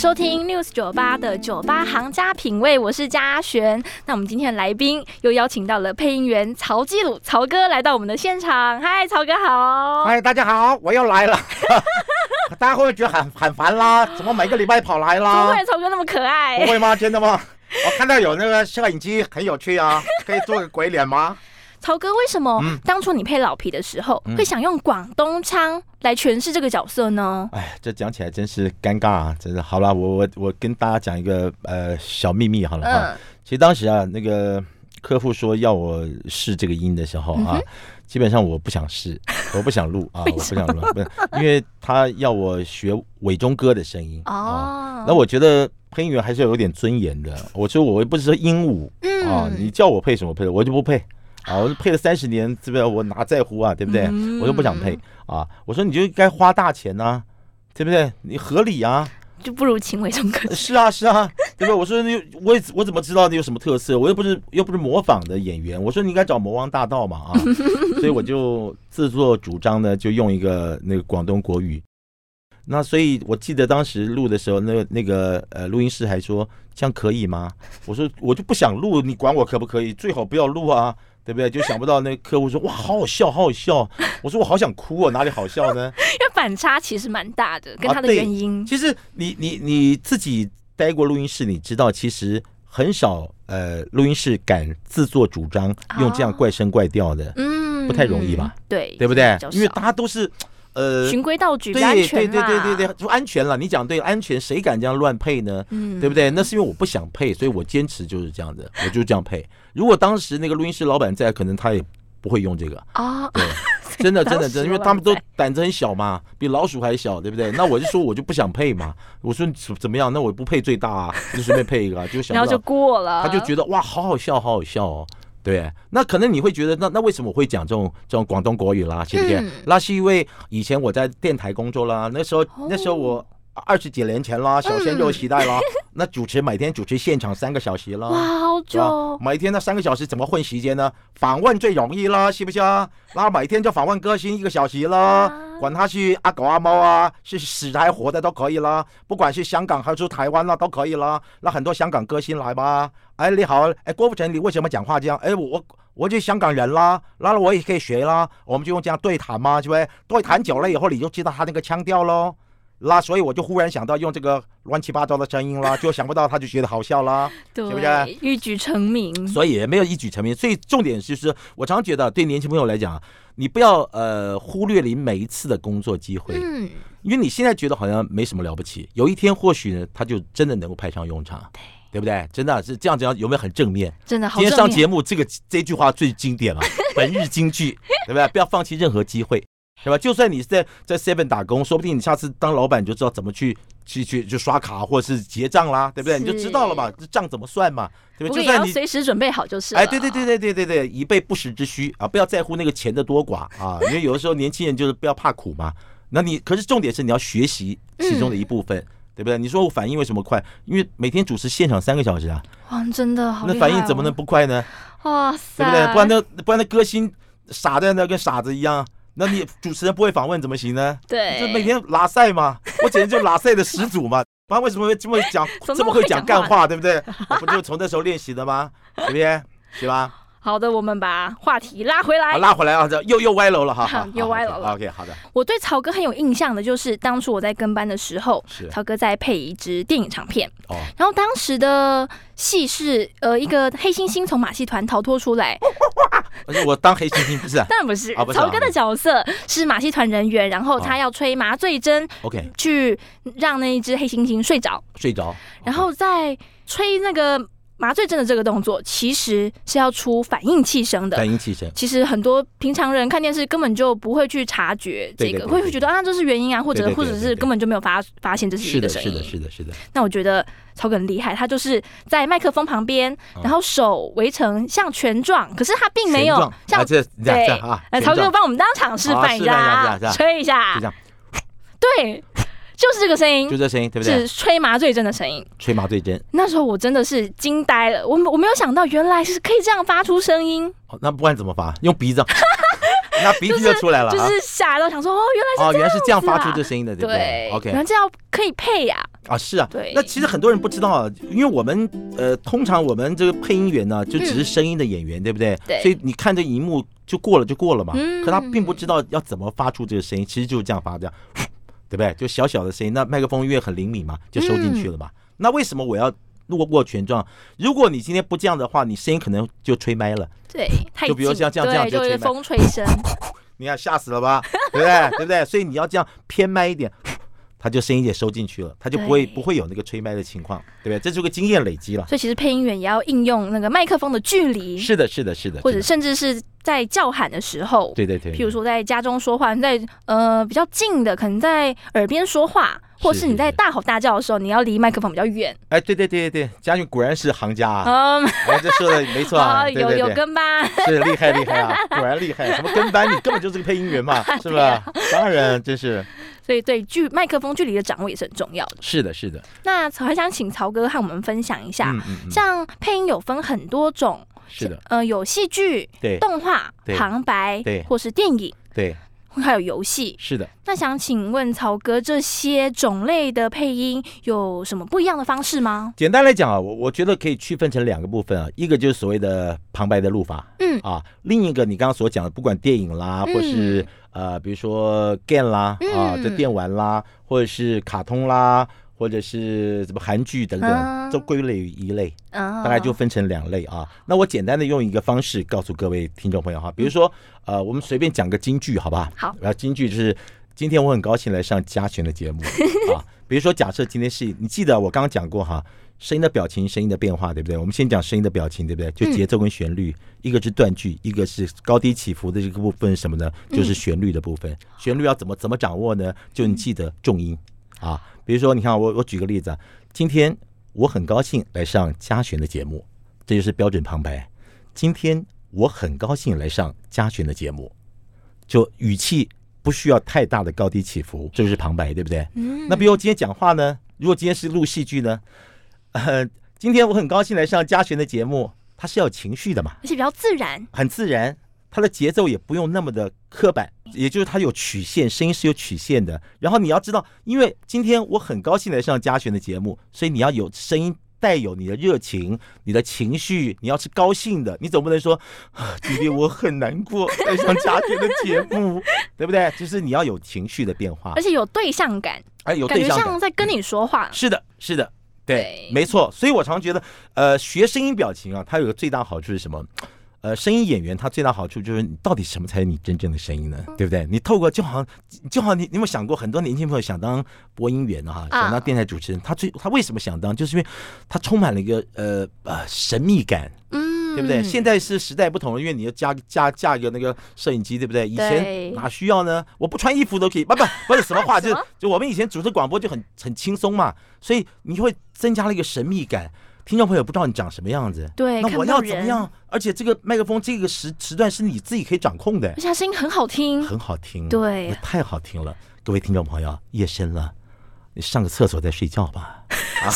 收听 News 九八的酒吧行家品味，我是嘉璇。那我们今天的来宾又邀请到了配音员曹基鲁曹哥来到我们的现场。嗨，曹哥好！嗨，大家好，我又来了。大家会不会觉得很很烦啦？怎么每个礼拜跑来啦？不会，曹哥那么可爱。不会吗？真的吗？我看到有那个摄影机，很有趣啊，可以做个鬼脸吗？曹哥，为什么当初你配老皮的时候，会想用广东腔来诠释这个角色呢？哎，这讲起来真是尴尬啊！真的，好了，我我我跟大家讲一个呃小秘密好了哈。其实当时啊，那个客户说要我试这个音的时候啊，基本上我不想试，我不想录啊，我不想录，不是，因为他要我学伟忠哥的声音哦。那我觉得配音员还是要有点尊严的。我说我又不是说鹦鹉啊，你叫我配什么配，我就不配。啊，我配了三十年，对不对？我哪在乎啊，对不对？我就不想配啊。我说你就该花大钱呐，对不对？你合理啊，就不如请伟忠哥。是啊，是啊，对不对？我说你，我我怎么知道你有什么特色？我又不是又不是模仿的演员。我说你应该找魔王大道嘛啊。所以我就自作主张呢，就用一个那个广东国语。那所以我记得当时录的时候，那那个呃录音师还说这样可以吗？我说我就不想录，你管我可不可以？最好不要录啊。对不对？就想不到那客户说哇，好好笑，好好笑。我说我好想哭哦，哪里好笑呢？因为反差其实蛮大的，跟他的原因。其实你你你自己待过录音室，你知道其实很少呃录音室敢自作主张用这样怪声怪调的，嗯，不太容易吧？对，对不对？因为大家都是。呃，循规蹈矩，对对对对对对，就安全了。你讲对，安全，谁敢这样乱配呢？嗯，对不对？那是因为我不想配，所以我坚持就是这样的，我就这样配。如果当时那个录音室老板在，可能他也不会用这个啊。对，真的真的真的，因为他们都胆子很小嘛，比老鼠还小，对不对？那我就说我就不想配嘛。我说怎么样？那我不配最大啊，就随便配一个，就想然后就过了。他就觉得哇，好好笑，好好笑哦。对，那可能你会觉得，那那为什么我会讲这种这种广东国语啦？是不是？那是因为以前我在电台工作啦，那时候那时候我二十几年前啦，小鲜肉时代啦，那主持每天主持现场三个小时啦，哇，好久！每天那三个小时怎么混时间呢？访问最容易啦，是不是啊？那每天就访问歌星一个小时啦，管他是阿狗阿猫啊，是死还活的都可以啦，不管是香港还是台湾啦，都可以啦。那很多香港歌星来吧。哎，你好，哎，郭富城，你为什么讲话这样？哎，我我就香港人啦，那了我也可以学啦，我们就用这样对谈嘛，是不是？对谈久了以后，你就知道他那个腔调喽。那所以我就忽然想到用这个乱七八糟的声音啦，就想不到他就觉得好笑啦，是不是？一举成名。所以也没有一举成名，所以重点就是，我常觉得对年轻朋友来讲，你不要呃忽略你每一次的工作机会，嗯，因为你现在觉得好像没什么了不起，有一天或许呢，他就真的能够派上用场。对。对不对？真的是这样讲，有没有很正面？真的好，今天上节目，这个这句话最经典了，本日金句，对不对？不要放弃任何机会，是吧？就算你在在 Seven 打工，说不定你下次当老板，你就知道怎么去去去就刷卡或者是结账啦，对不对？你就知道了嘛，这账怎么算嘛，对不对？就算你随时准备好就是。哎，对对对对对对对，以备不时之需啊！不要在乎那个钱的多寡啊，因为有的时候年轻人就是不要怕苦嘛。那你可是重点是你要学习其中的一部分。对不对？你说我反应为什么快？因为每天主持现场三个小时啊！哇，真的好那反应怎么能不快呢？哇塞！对不对？不然那不然那歌星傻在那跟傻子一样，那你主持人不会访问怎么行呢？对，就每天拉赛嘛，我简直就拉赛的始祖嘛！不然为什么会这么讲，这么会讲干话？对不对？不就从那时候练习的吗？对不对？是吧？好的，我们把话题拉回来，拉回来啊！这又又歪楼了 哈，又歪楼了。OK，好的。我对曹哥很有印象的，就是当初我在跟班的时候，曹哥在配一支电影长片。哦。然后当时的戏是，呃，一个黑猩猩从马戏团逃脱出来。我当黑猩猩不是？当然不是。曹哥的角色是马戏团人员，然后他要吹麻醉针，OK，去让那一只黑猩猩睡着。睡着。然后在吹那个。麻醉针的这个动作其实是要出反应器声的。反应器声，其实很多平常人看电视根本就不会去察觉这个，会会觉得啊这是原因啊，或者或者是根本就没有发发现这是一个声音。是的，是的，是的，是的。那我觉得曹哥很厉害，他就是在麦克风旁边，然后手围成像拳状，可是他并没有像这对啊。来，曹哥帮我们当场示范一下，吹一下，对。就是这个声音，就这声音，对不对？是吹麻醉针的声音。吹麻醉针。那时候我真的是惊呆了，我我没有想到原来是可以这样发出声音。哦，那不管怎么发，用鼻子，那鼻子就出来了。就是吓到想说，哦，原来是哦，原来是这样发出这声音的，对不对？OK，原来这样可以配呀。啊，是啊，对。那其实很多人不知道，因为我们呃，通常我们这个配音员呢，就只是声音的演员，对不对？对。所以你看这荧幕就过了就过了嘛。嗯。可他并不知道要怎么发出这个声音，其实就是这样发，这样，对不对？就小小的声音，那麦克风因为很灵敏嘛，就收进去了嘛。那为什么我要录过全状？如果你今天不这样的话，你声音可能就吹麦了。对。就比如像这样这样就吹风吹声。你看吓死了吧？对不对？对不对？所以你要这样偏麦一点。他就声音也收进去了，他就不会不会有那个吹麦的情况，对不对？这是个经验累积了。所以其实配音员也要应用那个麦克风的距离。是的，是的，是的。或者甚至是在叫喊的时候，对对对。譬如说在家中说话，在呃比较近的，可能在耳边说话，或是你在大吼大叫的时候，你要离麦克风比较远。哎，对对对对对，嘉俊果然是行家啊！嗯，哎，这说的没错啊，有有跟班，是厉害厉害啊，果然厉害。什么跟班？你根本就是个配音员嘛，是吧？当然，真是。所以对距麦克风距离的掌握也是很重要的。是的，是的。那还想请曹哥和我们分享一下，像配音有分很多种，是的，呃，有戏剧、对动画、旁白，对，或是电影，对，还有游戏，是的。那想请问曹哥，这些种类的配音有什么不一样的方式吗？简单来讲啊，我我觉得可以区分成两个部分啊，一个就是所谓的旁白的录法，嗯啊，另一个你刚刚所讲的，不管电影啦，或是。呃，比如说 game 啦，啊，这电玩啦，或者是卡通啦，或者是什么韩剧等等，都归类于一类，大概就分成两类啊。那我简单的用一个方式告诉各位听众朋友哈，比如说，呃，我们随便讲个京剧，好吧？好。然后京剧就是今天我很高兴来上嘉璇的节目 啊。比如说，假设今天是你记得我刚刚讲过哈。声音的表情，声音的变化，对不对？我们先讲声音的表情，对不对？就节奏跟旋律，一个是断句，一个是高低起伏的这个部分，什么呢？就是旋律的部分。旋律要怎么怎么掌握呢？就你记得重音啊。比如说，你看我我举个例子啊，今天我很高兴来上嘉璇的节目，这就是标准旁白。今天我很高兴来上嘉璇的节目，就语气不需要太大的高低起伏，这就是旁白，对不对？嗯。那比如今天讲话呢？如果今天是录戏剧呢？呃，今天我很高兴来上嘉璇的节目，它是要有情绪的嘛，而且比较自然，很自然，它的节奏也不用那么的刻板，也就是它有曲线，声音是有曲线的。然后你要知道，因为今天我很高兴来上嘉璇的节目，所以你要有声音带有你的热情、你的情绪，你要是高兴的，你总不能说啊，今天我很难过来上嘉璇的节目，对不对？就是你要有情绪的变化，而且有对象感，哎，有对象感，像在跟你说话。是的，是的。对，没错，所以我常觉得，呃，学声音表情啊，它有个最大好处是什么？呃，声音演员他最大好处就是你到底什么才是你真正的声音呢？对不对？你透过就好像就好像，你你有没有想过，很多年轻朋友想当播音员啊，想当电台主持人，他最他为什么想当？就是因为他充满了一个呃呃神秘感。嗯对不对？现在是时代不同了，因为你要加加加一个那个摄影机，对不对？以前哪需要呢？我不穿衣服都可以，不不不是什么话，就就我们以前主持广播就很很轻松嘛，所以你会增加了一个神秘感，听众朋友不知道你长什么样子。对，那我要怎么样？而且这个麦克风这个时时段是你自己可以掌控的，而且声音很好听，很好听，对，太好听了。各位听众朋友，夜深了，你上个厕所再睡觉吧。啊。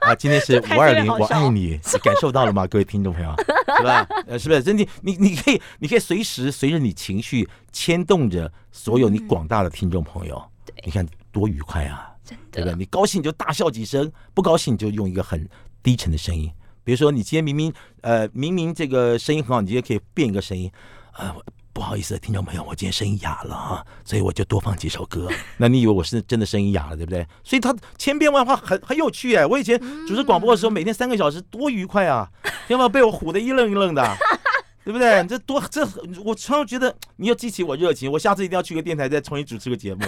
啊，今天是五二零，我爱你，你感受到了吗？各位听众朋友，是吧？呃，是不是？真的，你你可以，你可以随时随着你情绪牵动着所有你广大的听众朋友。你看多愉快啊！对不对？你高兴就大笑几声，不高兴就用一个很低沉的声音。比如说，你今天明明呃明明这个声音很好，你今天可以变一个声音啊。不好意思，听众朋友，我今天声音哑了啊，所以我就多放几首歌。那你以为我是真的声音哑了，对不对？所以他千变万化，很很有趣哎。我以前主持广播的时候，每天三个小时，多愉快啊！要不要被我唬得一愣一愣的，对不对？这多这，我常常觉得你要激起我热情，我下次一定要去个电台再重新主持个节目，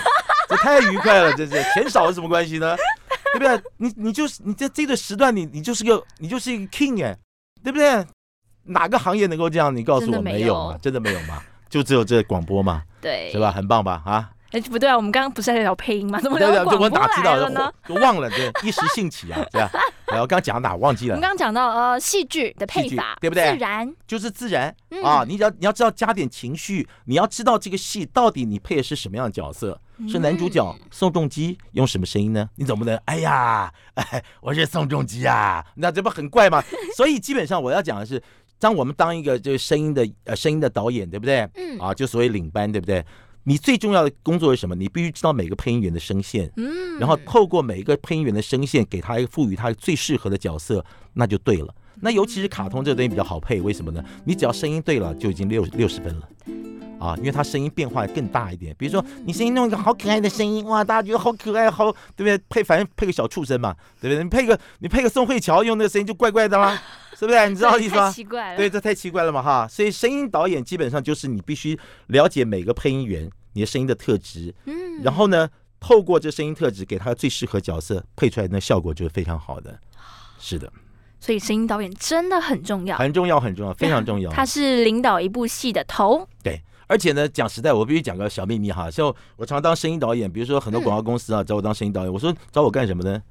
这太愉快了，这是钱少有什么关系呢？对不对？你你就是你在这个时段，你你就是个你就是一个 king 哎，对不对？哪个行业能够这样？你告诉我没有吗？真的没有吗？就只有这广播嘛，对，是吧？很棒吧？啊，哎，不对啊，我们刚刚不是在聊配音吗？怎么聊广播来了呢？都忘了，对，一时兴起啊，对吧？然后刚刚讲哪忘记了？我们刚刚讲到呃，戏剧的配法，对不对？自然就是自然啊！你要你要知道加点情绪，你要知道这个戏到底你配的是什么样的角色？是男主角宋仲基用什么声音呢？你总不能哎呀，哎，我是宋仲基啊，那这不很怪吗？所以基本上我要讲的是。当我们当一个就是声音的呃声音的导演，对不对？嗯。啊，就所谓领班，对不对？你最重要的工作是什么？你必须知道每个配音员的声线，嗯，然后透过每一个配音员的声线，给他一个赋予他最适合的角色，那就对了。那尤其是卡通这个东西比较好配，为什么呢？你只要声音对了，就已经六六十分了。啊，因为他声音变化更大一点。比如说，你声音弄一个好可爱的声音，哇，大家觉得好可爱，好，对不对？配反正配个小畜生嘛，对不对？你配个你配个宋慧乔，用那个声音就怪怪的啦，是不是？你知道意思吗？奇怪了。对，这太奇怪了嘛，哈。所以声音导演基本上就是你必须了解每个配音员你的声音的特质，嗯，然后呢，透过这声音特质给他最适合角色配出来的效果就是非常好的。是的。所以声音导演真的很重要，很重要，很重要，非常重要。他是领导一部戏的头。对。而且呢，讲实在，我必须讲个小秘密哈。像我常当声音导演，比如说很多广告公司啊找我当声音导演，我说找我干什么呢？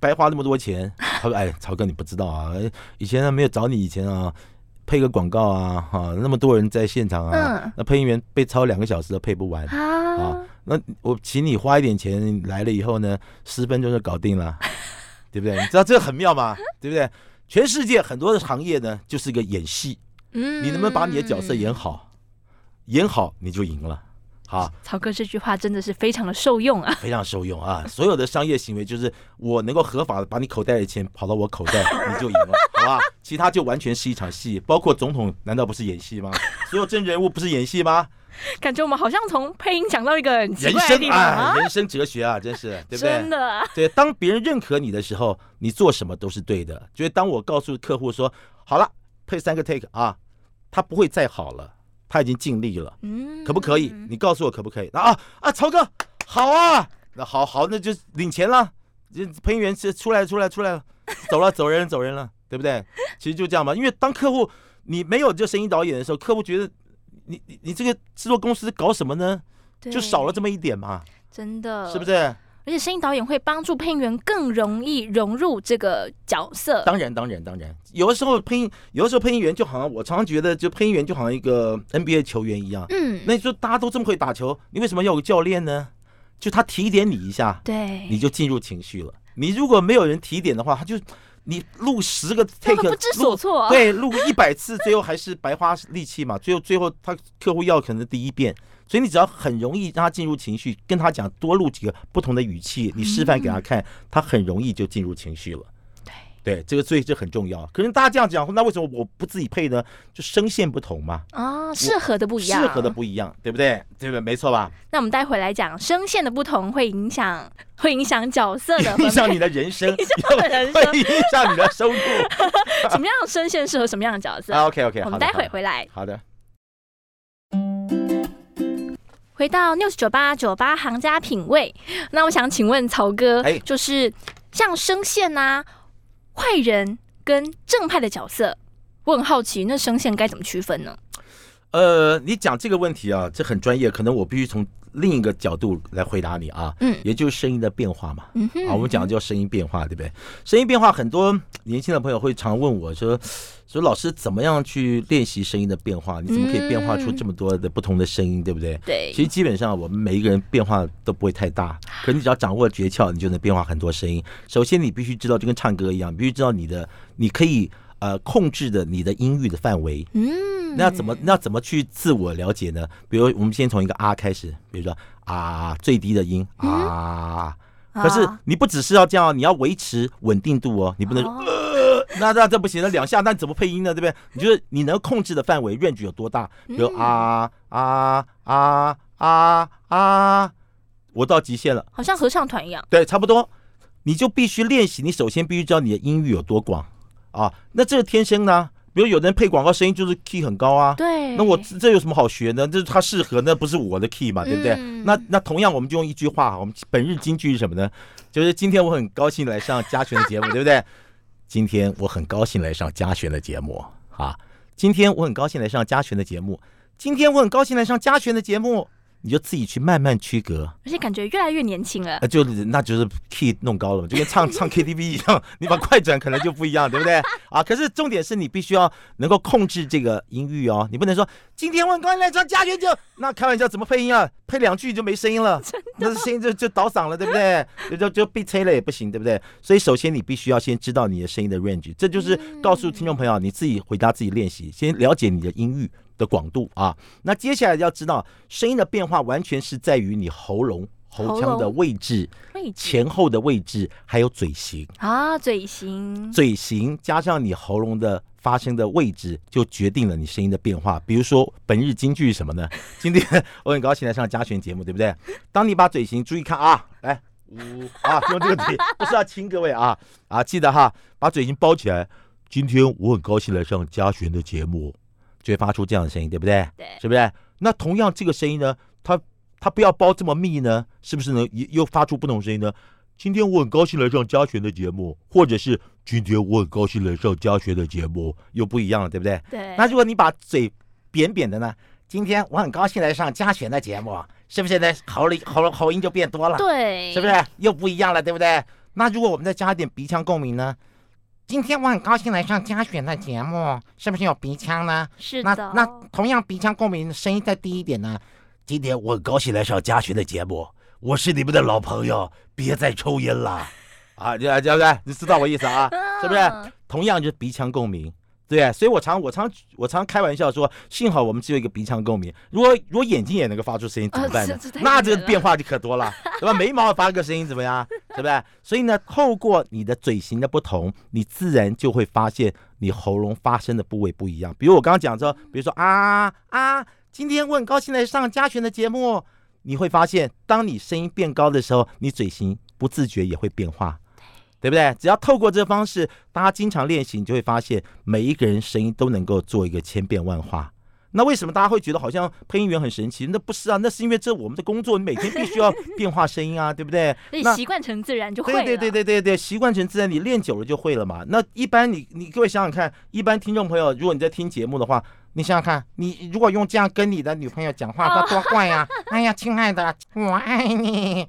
白花那么多钱。他说：“哎，曹哥你不知道啊，以前他没有找你以前啊，配个广告啊，哈，那么多人在现场啊，那配音员被超两个小时都配不完啊。那我请你花一点钱来了以后呢，十分钟就搞定了，对不对？你知道这很妙吗？对不对？全世界很多的行业呢，就是一个演戏，嗯，你能不能把你的角色演好？”演好你就赢了，好，曹哥这句话真的是非常的受用啊，非常受用啊！所有的商业行为就是我能够合法的把你口袋的钱跑到我口袋，你就赢了，好吧？其他就完全是一场戏，包括总统难道不是演戏吗？所有真人物不是演戏吗？感觉我们好像从配音讲到一个人生啊，人生哲学啊，真是 对不对？真的，对，当别人认可你的时候，你做什么都是对的。就是当我告诉客户说好了，配三个 take 啊，他不会再好了。他已经尽力了，嗯，可不可以？你告诉我可不可以？啊啊，曹哥，好啊，那好好，那就领钱了。这配音员是出来出来出来了，走了走人走人了，对不对？其实就这样嘛。因为当客户你没有这声音导演的时候，客户觉得你你你这个制作公司搞什么呢？就少了这么一点嘛，真的，是不是？而且声音导演会帮助配音员更容易融入这个角色。当然，当然，当然，有的时候配音，有的时候配音员就好像我常常觉得，就配音员就好像一个 NBA 球员一样。嗯，那你说大家都这么会打球，你为什么要有个教练呢？就他提点你一下，对，你就进入情绪了。你如果没有人提点的话，他就你录十个 take，不知所措。对，录一百次，最后还是白花力气嘛。最后，最后他客户要可能第一遍。所以你只要很容易让他进入情绪，跟他讲多录几个不同的语气，你示范给他看，他很容易就进入情绪了。对，对，这个所以这很重要。可是大家这样讲，那为什么我不自己配呢？就声线不同嘛。哦，适合的不一样，适合的不一样，对不对？对不对？没错吧？那我们待会来讲声线的不同会影响，会影响角色的，影响你的人生，影响人生，会影响你的收入。什么样的声线适合什么样的角色？OK OK，我们待会回来。好的。回到 News 九八九八行家品味，那我想请问曹哥，就是像声线呐，坏人跟正派的角色，我很好奇，那声线该怎么区分呢？呃，你讲这个问题啊，这很专业，可能我必须从。另一个角度来回答你啊，嗯，也就是声音的变化嘛，嗯哼，啊，我们讲的叫声音变化，对不对？声音变化，很多年轻的朋友会常问我说，说老师怎么样去练习声音的变化？你怎么可以变化出这么多的不同的声音，对不对？对，其实基本上我们每一个人变化都不会太大，可你只要掌握诀窍，你就能变化很多声音。首先，你必须知道就跟唱歌一样，必须知道你的，你可以。呃，控制的你的音域的范围，嗯，那要怎么那要怎么去自我了解呢？比如我们先从一个啊开始，比如说啊最低的音啊，可是你不只是要这样，你要维持稳定度哦，你不能呃，那那这不行，那两下那怎么配音呢？对不对？你就是你能控制的范围 range 有多大？比如啊啊啊啊啊，我到极限了，好像合唱团一样，对，差不多，你就必须练习，你首先必须知道你的音域有多广。啊，那这是天生的，比如有人配广告声音就是 key 很高啊，对，那我这有什么好学呢？这是他适合，那不是我的 key 嘛，对不对？那那同样，我们就用一句话，我们本日金句是什么呢？就是今天我很高兴来上嘉璇的节目，对不对？今天我很高兴来上嘉璇的节目啊！今天我很高兴来上嘉璇的节目，今天我很高兴来上嘉璇的节目。你就自己去慢慢区隔，而且感觉越来越年轻了。呃，就那就是 key 弄高了嘛，就跟唱 唱 KTV 一样，你把快转可能就不一样，对不对？啊，可是重点是你必须要能够控制这个音域哦，你不能说今天我刚来唱家学就那开玩笑怎么配音啊？配两句就没声音了，那声音就就倒嗓了，对不对？就就就被催了也不行，对不对？所以首先你必须要先知道你的声音的 range，这就是告诉听众朋友你自己回答自己练习，先了解你的音域的广度啊。那接下来要知道，声音的变化完全是在于你喉咙、喉腔的位置、前后的位置，还有嘴型啊，嘴型，嘴型加上你喉咙的发声的位置，就决定了你声音的变化。比如说，本日金句是什么呢？今天我很高兴来上嘉璇节目，对不对？当你把嘴型注意看啊，来。呜啊，用这个嘴不是要亲各位啊啊，记得哈，把嘴型包起来。今天我很高兴来上嘉璇的节目，就会发出这样的声音，对不对？对，是不是？那同样这个声音呢，它它不要包这么密呢，是不是呢？又又发出不同声音呢？今天我很高兴来上嘉璇的节目，或者是今天我很高兴来上嘉璇的节目，又不一样了，对不对？对。那如果你把嘴扁扁的呢？今天我很高兴来上嘉璇的节目。是不是呢喉里喉喉音就变多了？对，是不是又不一样了？对不对？那如果我们再加一点鼻腔共鸣呢？今天我很高兴来上嘉璇的节目，是不是有鼻腔呢？是的。那那同样鼻腔共鸣，声音再低一点呢？今天我很高兴来上嘉璇的节目，我是你们的老朋友，别再抽烟了 啊！对对不对？你知道我意思啊？是不是？同样就是鼻腔共鸣。对，所以我常我常我常开玩笑说，幸好我们只有一个鼻腔共鸣。如果如果眼睛也能够发出声音，怎么办呢？那这个变化就可多了，对吧？眉毛发个声音怎么样？对不对？所以呢，透过你的嘴型的不同，你自然就会发现你喉咙发声的部位不一样。比如我刚刚讲说，比如说啊啊，今天我很高兴来上嘉璇的节目，你会发现，当你声音变高的时候，你嘴型不自觉也会变化。对不对？只要透过这方式，大家经常练习，你就会发现每一个人声音都能够做一个千变万化。那为什么大家会觉得好像配音员很神奇？那不是啊，那是因为这我们的工作，你每天必须要变化声音啊，对不对？那习惯成自然就会。对对对对对对，习惯成自然，你练久了就会了嘛。那一般你你各位想想看，一般听众朋友，如果你在听节目的话。你想想看，你如果用这样跟你的女朋友讲话，那多怪呀！哎呀，亲爱的，我爱你，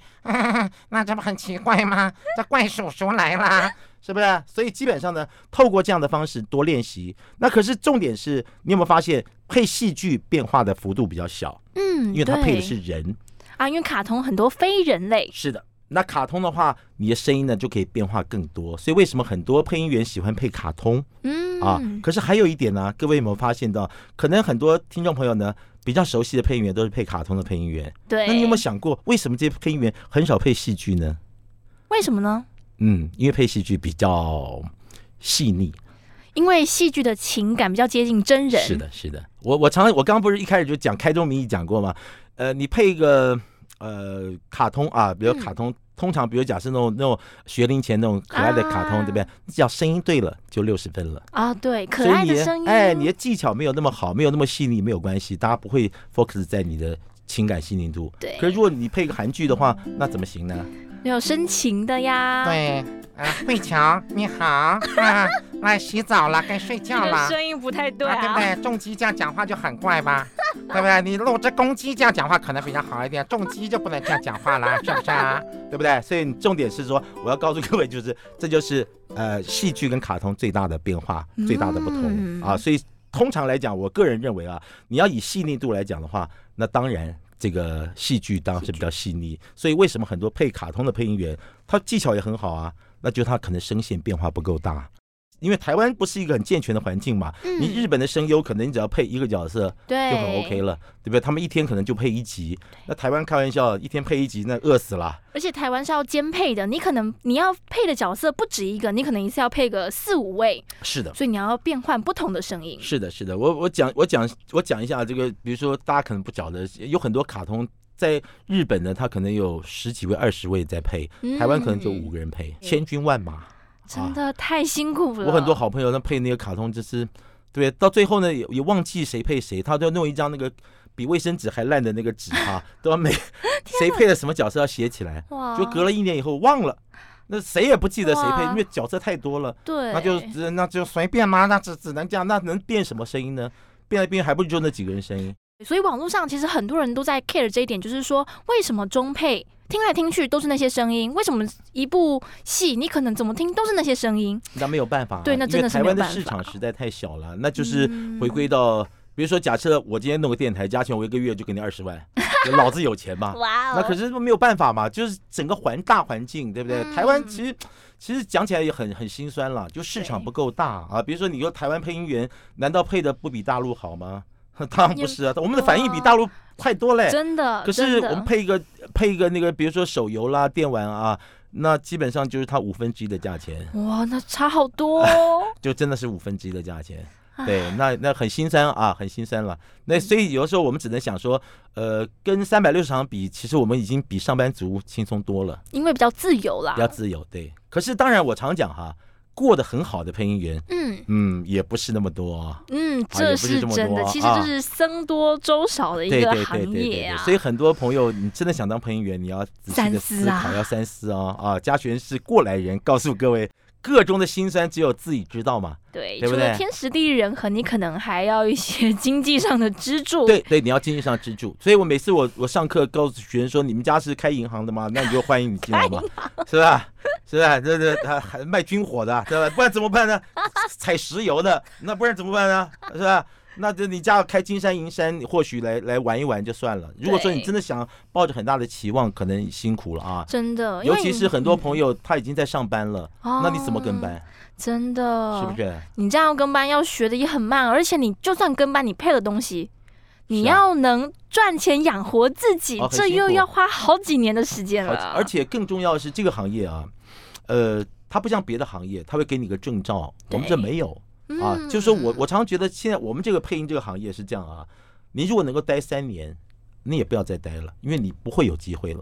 那这不很奇怪吗？这怪叔叔来了，是不是？所以基本上呢，透过这样的方式多练习。那可是重点是，你有没有发现配戏剧变化的幅度比较小？嗯，因为它配的是人啊，因为卡通很多非人类。是的。那卡通的话，你的声音呢就可以变化更多，所以为什么很多配音员喜欢配卡通？嗯啊，可是还有一点呢，各位有没有发现到，可能很多听众朋友呢比较熟悉的配音员都是配卡通的配音员。对，那你有没有想过，为什么这些配音员很少配戏剧呢？为什么呢？嗯，因为配戏剧比较细腻，因为戏剧的情感比较接近真人。是的，是的。我我常常我刚刚不是一开始就讲开宗明义讲过吗？呃，你配一个。呃，卡通啊，比如卡通，通常比如假设那种那种学龄前那种可爱的卡通，对不对？只要声音对了，就六十分了啊。对，可爱的声音，哎，你的技巧没有那么好，没有那么细腻，没有关系，大家不会 focus 在你的情感细腻度。对。可是如果你配一个韩剧的话，那怎么行呢？没有深情的呀。对。啊，慧乔，你好啊，来洗澡了，该睡觉了。声音不太对啊，对不对？重击这样讲话就很怪吧？对不对？你录制公鸡这样讲话可能比较好一点，重击就不能这样讲话了，是不是啊？对不对？所以重点是说，我要告诉各位，就是这就是呃戏剧跟卡通最大的变化，最大的不同啊。所以通常来讲，我个人认为啊，你要以细腻度来讲的话，那当然。这个戏剧当然是比较细腻，所以为什么很多配卡通的配音员，他技巧也很好啊？那就他可能声线变化不够大。因为台湾不是一个很健全的环境嘛，你日本的声优可能你只要配一个角色，对，就很 OK 了，对不对？他们一天可能就配一集，那台湾开玩笑，一天配一集那饿死了。而且台湾是要兼配的，你可能你要配的角色不止一个，你可能一次要配个四五位。是的，所以你要变换不同的声音。是的，是的，我我讲我讲我讲一下这个，比如说大家可能不晓得，有很多卡通在日本呢，他可能有十几位、二十位在配，台湾可能就五个人配，千军万马。真的太辛苦了。我很多好朋友那配那个卡通，就是对，到最后呢也也忘记谁配谁，他都要弄一张那个比卫生纸还烂的那个纸 哈，都要每谁配的什么角色要写起来，就隔了一年以后忘了，那谁也不记得谁配，因为角色太多了。对，那就只那就随便嘛，那只只能这样，那能变什么声音呢？变来变还不就那几个人声音。所以网络上其实很多人都在 care 这一点，就是说为什么中配？听来听去都是那些声音，为什么一部戏你可能怎么听都是那些声音？那没有办法，对，那真的是台湾的市场实在太小了，那就是回归到，比如说假设我今天弄个电台，加钱我一个月就给你二十万，老子有钱嘛？哇哦那可是没有办法嘛，就是整个环大环境，对不对？台湾其实其实讲起来也很很心酸了，就市场不够大啊。比如说你说台湾配音员，难道配的不比大陆好吗？当然不是啊，我们的反应比大陆快多嘞，真的。可是我们配一个配一个那个，比如说手游啦、电玩啊，那基本上就是它五分之一的价钱。哇，那差好多 哦，就真的是五分之一的价钱。对，那那很心酸啊，很心酸了。那所以有的时候我们只能想说，呃，跟三百六十场比，其实我们已经比上班族轻松多了，因为比较自由啦，比较自由。对，可是当然我常讲哈。过得很好的配音员，嗯嗯，也不是那么多，嗯，这是真的，其实就是僧多粥少的一个行业啊。所以很多朋友，你真的想当配音员，你要仔细的思考，要三思哦啊！嘉璇是过来人，告诉各位。个中的辛酸只有自己知道嘛？对，对不对？天时地利人和，你可能还要一些经济上的支柱。对对，你要经济上支柱。所以我每次我我上课告诉学生说：“你们家是开银行的吗？那你就欢迎你进来嘛，是吧？是吧？这这还还卖军火的，对吧？不然怎么办呢？采石油的，那不然怎么办呢？是吧？”那这你家要开金山银山，或许来来玩一玩就算了。如果说你真的想抱着很大的期望，可能辛苦了啊！真的，尤其是很多朋友他已经在上班了，那你怎么跟班？真的，是不是？你这样跟班要学的也很慢，而且你就算跟班，你配了东西，你要能赚钱养活自己，这又要花好几年的时间了。而且更重要的是，这个行业啊，呃，它不像别的行业，它会给你个证照，我们这没有。啊，就是说我我常常觉得现在我们这个配音这个行业是这样啊，你如果能够待三年，你也不要再待了，因为你不会有机会了。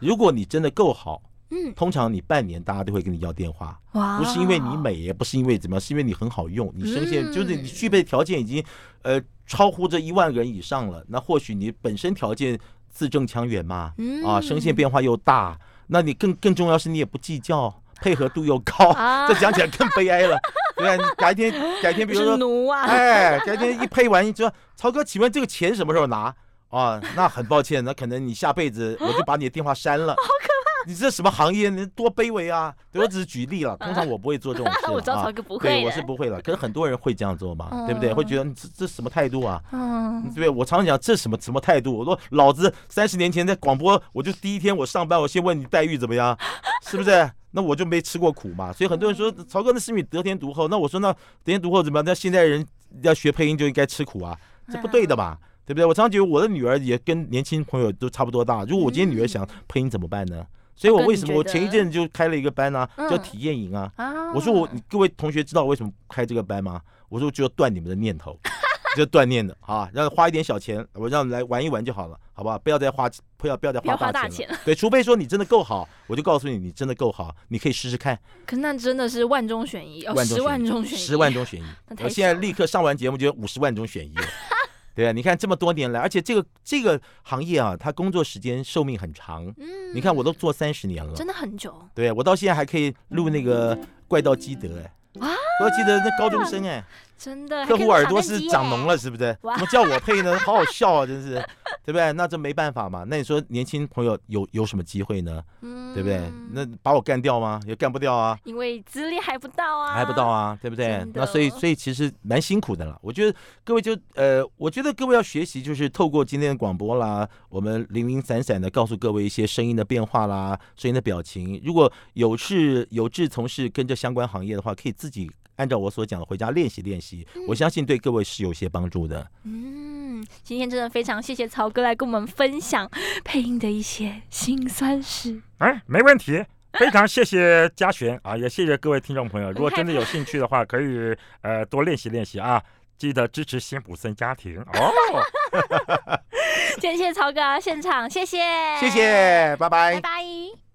如果你真的够好，嗯，通常你半年大家都会跟你要电话，不是因为你美，也不是因为怎么样，是因为你很好用，你声线就是你具备条件已经呃超乎这一万个人以上了。那或许你本身条件字正腔圆嘛，啊，声线变化又大，那你更更重要是你也不计较。配合度又高，这讲起来更悲哀了。对啊，你改天改天，比如说，哎，改天一配完，你说曹哥，请问这个钱什么时候拿？啊，那很抱歉，那可能你下辈子我就把你的电话删了。好可怕你这什么行业？你多卑微啊！对我只是举例了，通常我不会做这种事。我知道曹哥不会。对，我是不会了。可是很多人会这样做嘛，对不对？会觉得你这这什么态度啊？嗯，对？我常讲这什么什么态度？我说老子三十年前在广播，我就第一天我上班，我先问你待遇怎么样，是不是？那我就没吃过苦嘛。所以很多人说曹哥那是你得天独厚。那我说那得天独厚怎么样？那现在人要学配音就应该吃苦啊，这不对的嘛，对不对？我常常觉得我的女儿也跟年轻朋友都差不多大。如果我今天女儿想配音怎么办呢？所以我为什么我前一阵就开了一个班呢？叫体验营啊！我说我各位同学知道我为什么开这个班吗？我说就要断你们的念头，就锻炼的啊，让花一点小钱，我让来玩一玩就好了，好不好？不要再花，不要不要再花大钱了。对，除非说你真的够好，我就告诉你，你真的够好，你可以试试看。可那真的是万中选一，十万 中选一，十万中选一。我现在立刻上完节目就五十万中选一了。对啊，你看这么多年来，而且这个这个行业啊，它工作时间寿命很长。嗯，你看我都做三十年了，真的很久。对，我到现在还可以录那个怪盗基德哎，我记得那高中生哎。真的，客户耳朵是长脓了，是不是？怎么叫我配呢？好好笑啊，真是，对不对？那这没办法嘛。那你说年轻朋友有有什么机会呢？嗯，对不对？那把我干掉吗？也干不掉啊。因为资历还不到啊，还不到啊，对不对？那所以所以其实蛮辛苦的了。我觉得各位就呃，我觉得各位要学习，就是透过今天的广播啦，我们零零散散的告诉各位一些声音的变化啦，声音的表情。如果有志有志从事跟这相关行业的话，可以自己。按照我所讲的，回家练习练习，我相信对各位是有些帮助的。嗯，今天真的非常谢谢曹哥来跟我们分享配音的一些辛酸事。哎，没问题，非常谢谢嘉璇啊，也谢谢各位听众朋友。如果真的有兴趣的话，可以呃多练习练习啊，记得支持辛普森家庭哦。谢谢曹哥现场，谢谢，谢谢，拜拜，拜拜。